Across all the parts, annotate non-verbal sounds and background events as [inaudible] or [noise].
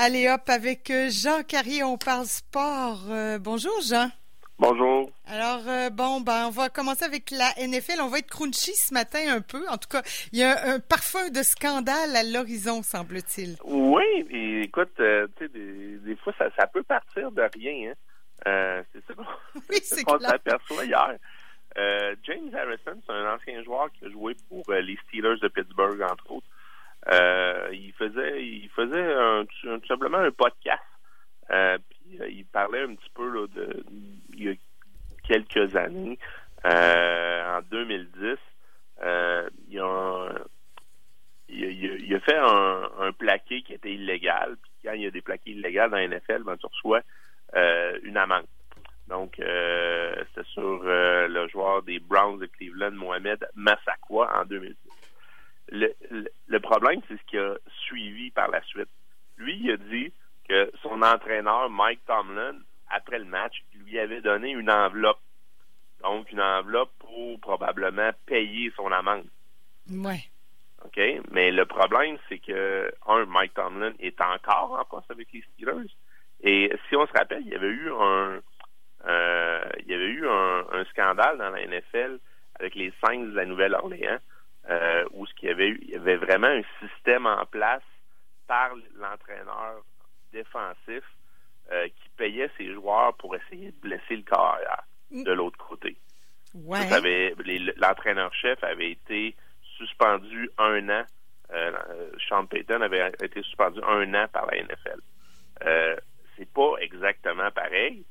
Allez hop, avec euh, Jean Carrier, on parle sport. Euh, bonjour Jean. Bonjour. Alors, euh, bon, ben, on va commencer avec la NFL. On va être crunchy ce matin un peu. En tout cas, il y a un, parfum de scandale à l'horizon, semble-t-il. Oui, et écoute, tu sais, des, fois, ça, peut partir de rien. Hein. c'est ça qu'on [laughs] oui, [laughs] s'aperçoit hier. James Harrison, c'est un ancien joueur qui a joué pour les Steelers de Pittsburgh, entre autres. Euh, il faisait, il faisait un, tout simplement un podcast. Euh, puis euh, il parlait un petit peu de il y a quelques années, en 2010, il, a, il, a, fait un, un, plaqué qui était illégal. Puis quand il y a des plaqués illégaux dans NFL, ben, tu reçois une amende. Donc, c'était sur le joueur des Browns de Cleveland, Mohamed Massakwa, en 2010 le, le, problème, c'est ce qui a suivi par la suite. Lui, il a dit que son entraîneur, Mike Tomlin, après le match, lui avait donné une enveloppe. Donc, une enveloppe pour probablement payer son amende. Ouais. OK? Mais le problème, c'est que, un, Mike Tomlin est encore en poste avec les Steelers. Et si on se rappelle, il y avait eu un, euh, il y avait eu un, un, scandale dans la NFL avec les Saints de la Nouvelle-Orléans euh, où ce qu'il y avait il y avait vraiment un système en place par l'entraîneur défensif euh, qui payait ses joueurs pour essayer de blesser le corps mm. de l'autre côté. Ouais. L'entraîneur-chef avait été suspendu un an. Euh, Sean Payton avait été suspendu un an par la NFL. Euh, c'est pas exactement pareil,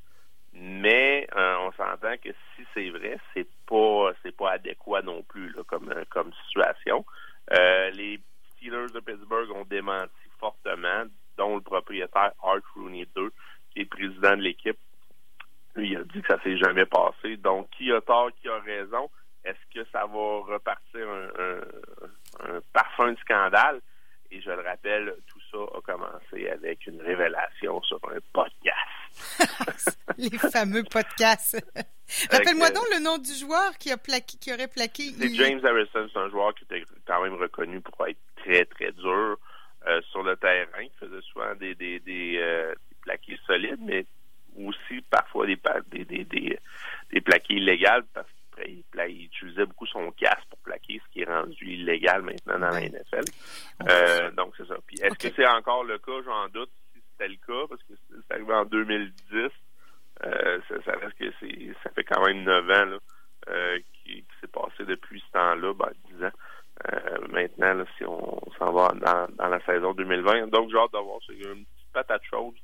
mais euh, on s'entend que si c'est vrai, c'est pas c'est pas adéquat non plus comme euh, comme situation. Euh, les Steelers de Pittsburgh ont démenti fortement, dont le propriétaire Art Rooney II, qui est président de l'équipe. Lui, il a dit que ça s'est jamais passé. Donc, qui a tort, qui a raison? Est-ce que ça va repartir un, un parfum de scandale? Et je le rappelle, tout ça a commencé avec une révélation sur un podcast. [laughs] Les fameux podcasts. Rappelle-moi donc le nom du joueur qui a plaqué, qui aurait plaqué. C'est James Harrison, c'est un joueur qui était quand même reconnu pour être très très dur euh, sur le terrain, qui faisait souvent des des, des, euh, plaqués solides, mais aussi parfois des des des, plaqués illégaux parce il, utilisait beaucoup son casque plaquer, ce qui est rendu illégal maintenant dans la NFL. Euh, donc, c'est ça. Puis, est-ce que c'est encore le cas? J'en doute si c'était le cas, parce que c'est arrivé en 2010. Euh, ça, reste que c'est, ça fait quand même 9 ans là, euh, qui, s'est passé depuis ce temps-là, ben, 10 ans. Euh, maintenant, si on, s'en va dans, dans, la saison 2020. Donc, j'ai hâte d'avoir une petite patate chaude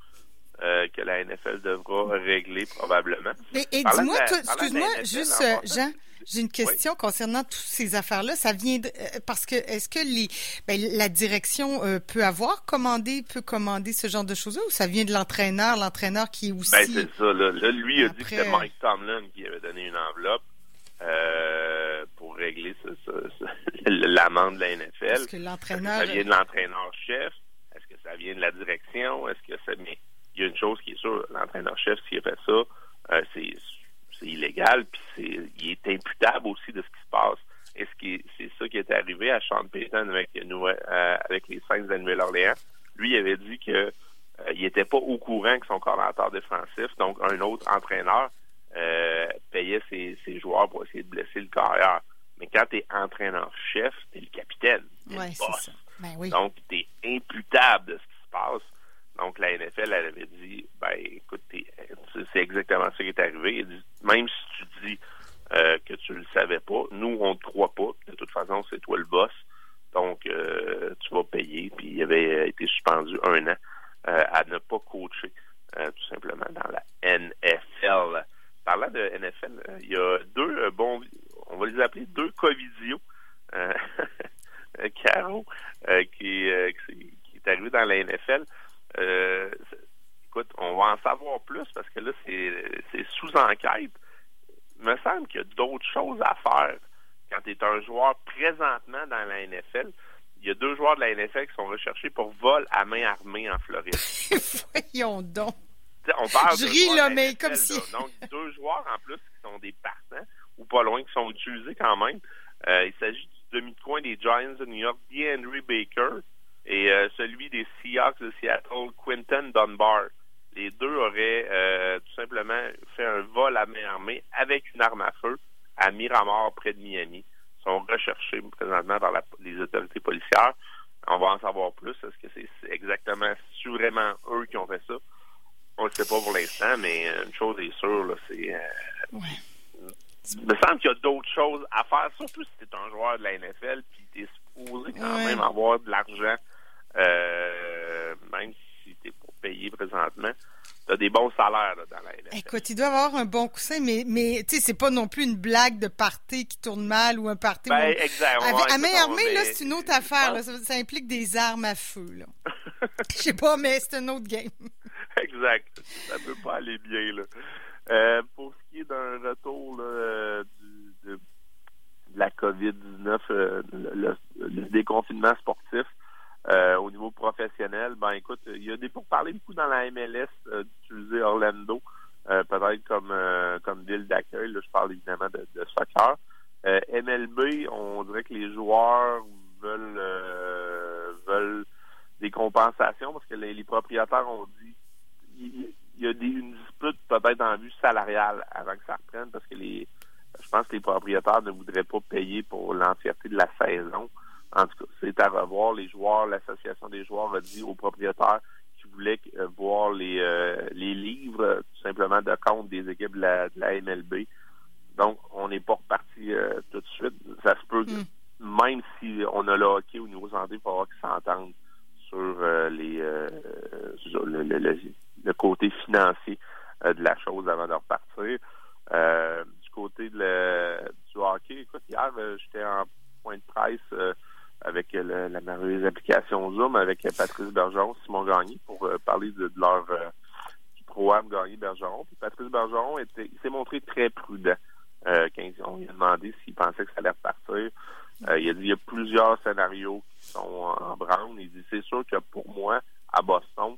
euh, que la NFL devra régler probablement. Et, dis-moi, excuse-moi, juste, euh, Jean, j'ai une question concernant toutes ces affaires-là. Ça vient de, euh, parce que est-ce que les, ben, la direction peut avoir commandé, peut commander ce genre de choses-là, ou ça vient de l'entraîneur, l'entraîneur qui est aussi. Ben, c'est ça. Là, lui a dit que c'était Mike Tomlin qui avait donné une enveloppe. pour régler [laughs] l'amende de la NFL. Est-ce que l'entraîneur. Ça vient de l'entraîneur-chef? Est-ce que ça vient de la direction? Est-ce que ça il y a une chose qui est sûre, l'entraîneur-chef, s'il a fait ça, euh, c'est, illégal, puis c'est, il est imputable aussi de ce qui se passe. Et ce c'est ça qui est arrivé à Sean Payton avec, euh, avec les Saints de Nouvelle-Orléans. Lui, il avait dit que euh, il n'était pas au courant que son coordinateur défensif, donc un autre entraîneur, payait ses, ses, joueurs pour essayer de blesser le carrière. Mais quand tu es entraîneur-chef, tu es le capitaine. Ouais, c'est ça. Ben oui. Donc, tu es imputable de ce qui se passe. Donc, la NFL, elle avait dit, ben, c'est exactement ça qui est arrivé. même si tu dis euh, que tu le savais pas, nous, on te croit pas. De toute façon, c'est toi le boss. Donc, euh, tu vas payer. Puis, il avait été suspendu un an euh, à ne pas coacher, tout simplement, dans la NFL. Parlant de NFL, il y a deux bons, on va les appeler deux Covidio. [laughs] Caro, qui, qui est arrivé dans la NFL. Euh, écoute, on va en savoir plus parce que là, c'est sous enquête. Il me semble qu'il y a d'autres choses à faire quand tu es un joueur présentement dans la NFL. Il y a deux joueurs de la NFL qui sont recherchés pour vol à main armée en Floride. [laughs] Voyons donc. on parle Je ris, là, mais comme si. Donc, deux joueurs en plus qui sont des partants ou pas loin, qui sont utilisés quand même. Euh, il s'agit du demi-coin des Giants de New York, D. Henry Baker et celui des Seahawks de Seattle, Quinton Dunbar. Les deux auraient tout simplement fait un vol à main armée avec une arme à feu à Miramar, près de Miami. Ils sont recherchés présentement par les autorités policières. On va en savoir plus. Est-ce que c'est exactement, sûrement eux qui ont fait ça? On ne sait pas pour l'instant, mais une chose est sûre, c'est... Euh, Il me semble qu'il y a d'autres choses à faire, surtout si tu es un joueur de la NFL, puis tu es supposé quand même avoir de l'argent, euh, même si tu es pour payer présentement t'as des bons salaires dans la NFL. Écoute, il doit avoir un bon coussin, mais, mais tu sais, c'est pas non plus une blague de party qui tourne mal ou un party... Ben, exact. à main armée, là, c'est une autre affaire. Ça, implique des armes à feu, là. [laughs] Je sais pas, mais c'est un autre game. exact. Ça peut pas aller bien, là. Euh, pour ce qui est d'un retour là, du, de, la COVID-19, euh, le, déconfinement sportif, euh, au niveau professionnel, ben écoute, il y a des parler beaucoup dans la MLS euh, d'utiliser Orlando, euh, peut-être comme comme ville d'accueil. je parle évidemment de, soccer. MLB, on dirait que les joueurs veulent veulent des compensations parce que les, propriétaires ont dit il, y a une dispute peut-être en vue salariale avant que ça reprenne parce que les je pense que les propriétaires ne voudraient pas payer pour l'entièreté de la saison. En tout cas, c'est à revoir. Les joueurs, l'association des joueurs a dit aux propriétaires qu'ils voulaient euh, voir les, euh, les livres, tout simplement, de compte des équipes de la, MLB. Donc, on n'est pas reparti euh, tout de suite. Ça se peut, hmm. même si on a le hockey au niveau santé, il faut avoir qu'ils s'entendent sur les le, côté financier de la chose avant de repartir. du côté de du hockey, écoute, hier, j'étais en point de presse avec la merveilleuse application Zoom avec Patrice Bergeron, Simon Gagné pour euh, parler de, leur euh, programme Gagné Bergeron. Puis Patrice Bergeron était, il s'est montré très prudent euh, quand on lui a demandé s'il pensait que ça allait repartir. Euh, il a dit il y a plusieurs scénarios qui sont en, branle. Il dit c'est sûr que pour moi, à Boston,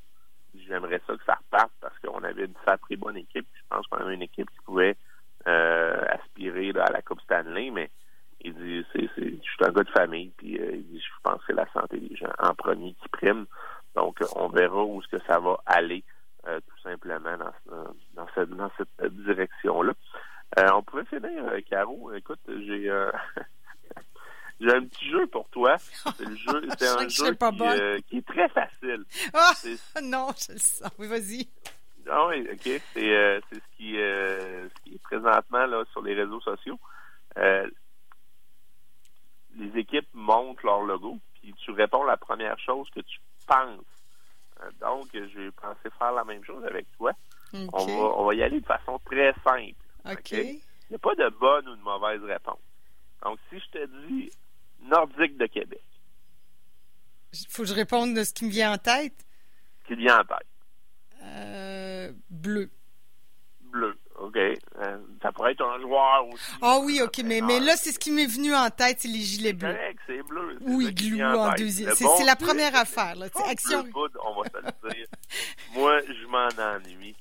j'aimerais ça que ça reparte parce qu'on avait une sacrée bonne équipe. Je pense qu'on avait une équipe qui pouvait aspirer à la Coupe Stanley, mais il dit, c'est, c'est, je suis un gars de famille, puis euh, il dit, je pense que c'est la santé des gens en premier qui prime. Donc, on verra où est-ce que ça va aller, euh, tout simplement, dans, dans cette, dans cette direction-là. Euh, on pouvait finir, Caro. Écoute, j'ai [laughs] j'ai un petit jeu pour toi. C'est, le jeu, [laughs] c'est un jeu qui, qui, est très facile. Ah, [laughs] non, je le sens. Oui, vas-y. Ah oui, OK. C'est, c'est ce, qui, ce qui est présentement là, sur les réseaux sociaux les équipes montrent leur logo, puis tu réponds la première chose que tu penses. Euh, donc, j'ai pensé faire la même chose avec toi. On, va, on va y aller de façon très simple. OK? Il n'y a pas de bonne ou de mauvaise réponse. Donc, si je te dis Nordique de Québec. Faut que je réponde de ce qui me vient en tête? Qui vient en tête. Euh, bleu. Bleu. OK. Euh, ça pourrait être un joueur aussi. Ah oui, OK. Mais, mais là, c'est ce qui m'est venu en tête, c'est les gilets bleus. Correct, c'est bleu. Oui, glou en, deuxième. C'est la première affaire. Là. Action. on va te le dire. [laughs] Moi, je m'en ennuie.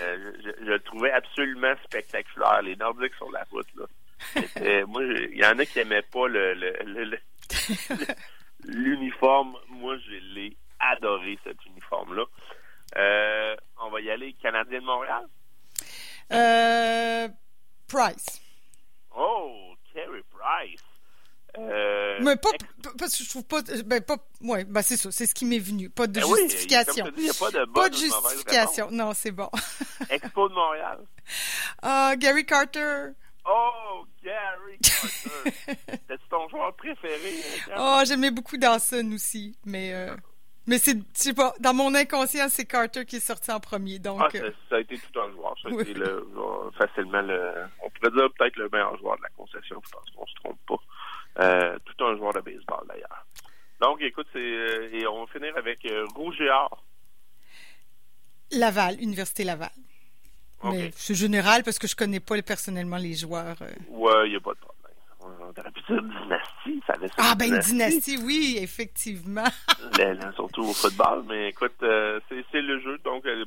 Euh, je, le trouvais absolument spectaculaire. Les Nordiques sur la route, là. [laughs] moi, il y en a qui n'aimaient pas le, [laughs] l'uniforme. moi, je l'ai adoré, cet uniforme-là. Euh, on va y aller. Canadien de Montréal? Euh, Price. Oh, Carey Price. Euh, mais pas, parce que je trouve pas, ben pas, ouais, ben c'est ça, c'est ce qui m'est venu, pas de ben justification. Oui, y a pas de bonne pas de justification, non, c'est bon. [laughs] Expo de Montréal. Uh, Gary Carter. Oh, Gary Carter. [laughs] C'est ton joueur préféré. Hein, oh, j'aimais beaucoup Dawson aussi, mais. Euh... Mais c'est, je sais pas, dans mon inconscient, c'est Carter qui est sorti en premier. Donc, ah, ça, a été tout un joueur. Ça a été le, facilement le, on pourrait dire peut-être le meilleur joueur de la concession. Je pense qu'on se trompe pas. Euh, tout un joueur de baseball d'ailleurs. Donc, écoute, c'est, euh, et on va finir avec euh, Rouge et Or. Laval, Université Laval. Mais c'est général parce que je connais pas personnellement les joueurs. Ouais, il n'y a pas de problème aurait pu dire dynastie, ça Ah, ben, dynastie, oui, effectivement. [laughs] surtout au football, mais écoute, euh, c'est le jeu, donc euh,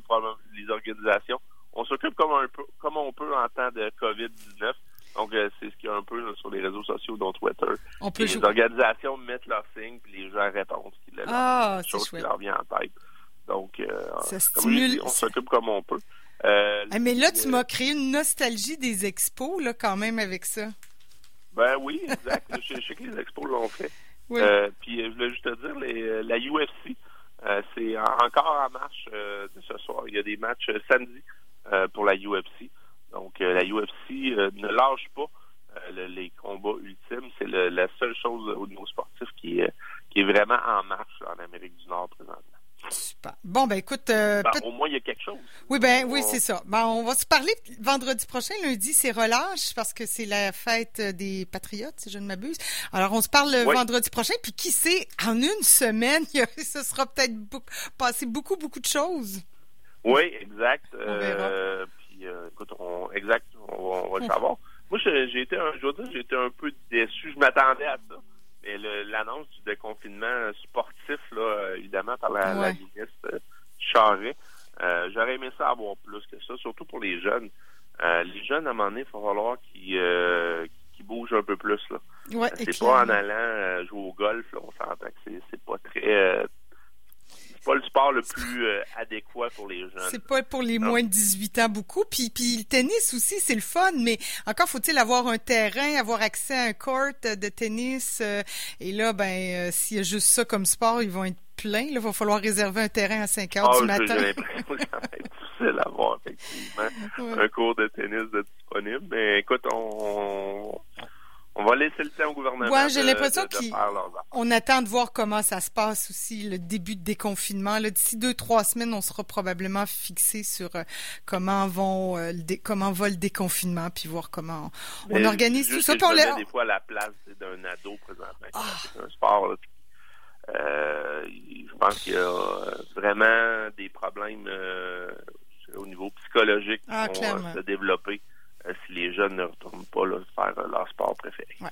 les organisations. On s'occupe comme, un peu, comme on peut en temps de COVID-19. Donc, euh, c'est ce qu'il y a un peu sur les réseaux sociaux, dont Twitter. On peut les organisations mettent leur signe, puis les gens répondent. Ah, Ah, chose qui leur vient en tête. Donc, ça stimule, on s'occupe comme on peut. Ah, mais là, tu m'as créé une nostalgie des expos, là, quand même, avec ça. Ben oui, exact. je, sais que les expos l'ont fait. Euh, puis je voulais juste te dire, les, la UFC, euh, c'est encore en marche euh, de ce soir. Il y a des matchs samedi pour la UFC. Donc la UFC ne lâche pas les combats ultimes. C'est la seule chose au niveau sportif qui est, qui est vraiment en marche en Amérique du Nord présentement. Super. Bon, ben écoute. Euh, ben, au moins, il y a quelque chose. Oui, ben oui, c'est ça. Ben, on va se parler vendredi prochain. Lundi, c'est relâche parce que c'est la fête des Patriotes, si je ne m'abuse. Alors, on se parle vendredi prochain. Puis, qui sait, en une semaine, [laughs] ce sera peut-être passé beaucoup, beaucoup de choses. Oui, exact. Euh, puis, euh, écoute, on, exact, on, va le savoir. Moi, j'ai été, un, je dois dire, j'ai été un peu déçu. Je m'attendais à ça. Mais l'annonce du déconfinement là, évidemment, par la, ministre Charret, euh, j'aurais aimé ça avoir plus que ça, surtout pour les jeunes. Euh, les jeunes, à un moment donné, il va falloir qu'ils euh, bougent un peu plus. Là. c'est pas en allant jouer au golf, là, on s'entend que c'est pas très pas le sport le plus euh, adéquat pour les jeunes. C'est pas pour les moins de 18 ans beaucoup. Puis, puis le tennis aussi, c'est le fun, mais encore faut-il avoir un terrain, avoir accès à un court de tennis. Euh, et là, ben, euh, s'il y a juste ça comme sport, ils vont être pleins. Là, il va falloir réserver un terrain à 5 heures du ah, matin. J'ai l'impression que ça va être difficile effectivement [laughs] un cours de tennis de disponible. Mais écoute, on on va laisser le temps au gouvernement. Ouais, j'ai l'impression qu'on attend de voir comment ça se passe aussi, le début de déconfinement. D'ici deux, trois semaines, on sera probablement fixé sur euh, comment vont euh, comment va le déconfinement, puis voir comment on, organise tout ça. On des fois à la place d'un ado présentement. Ah. C'est un sport. euh, je pense qu'il y a vraiment des problèmes euh, au niveau psychologique qui ah, vont se développer si les jeunes ne retournent pas là, faire leur sport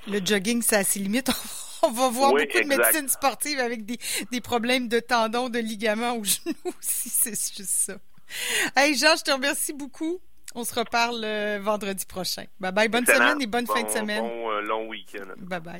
le jogging, ça a ses limites. [laughs] On va voir beaucoup de médecine sportive avec des, des, problèmes de tendons, de ligaments au [laughs] genou aussi, c'est juste ça. Hey Jean, je te remercie beaucoup. On se reparle euh, vendredi prochain. Bye bye. Bonne semaine et bonne fin de semaine. Bon long week-end. Bye bye.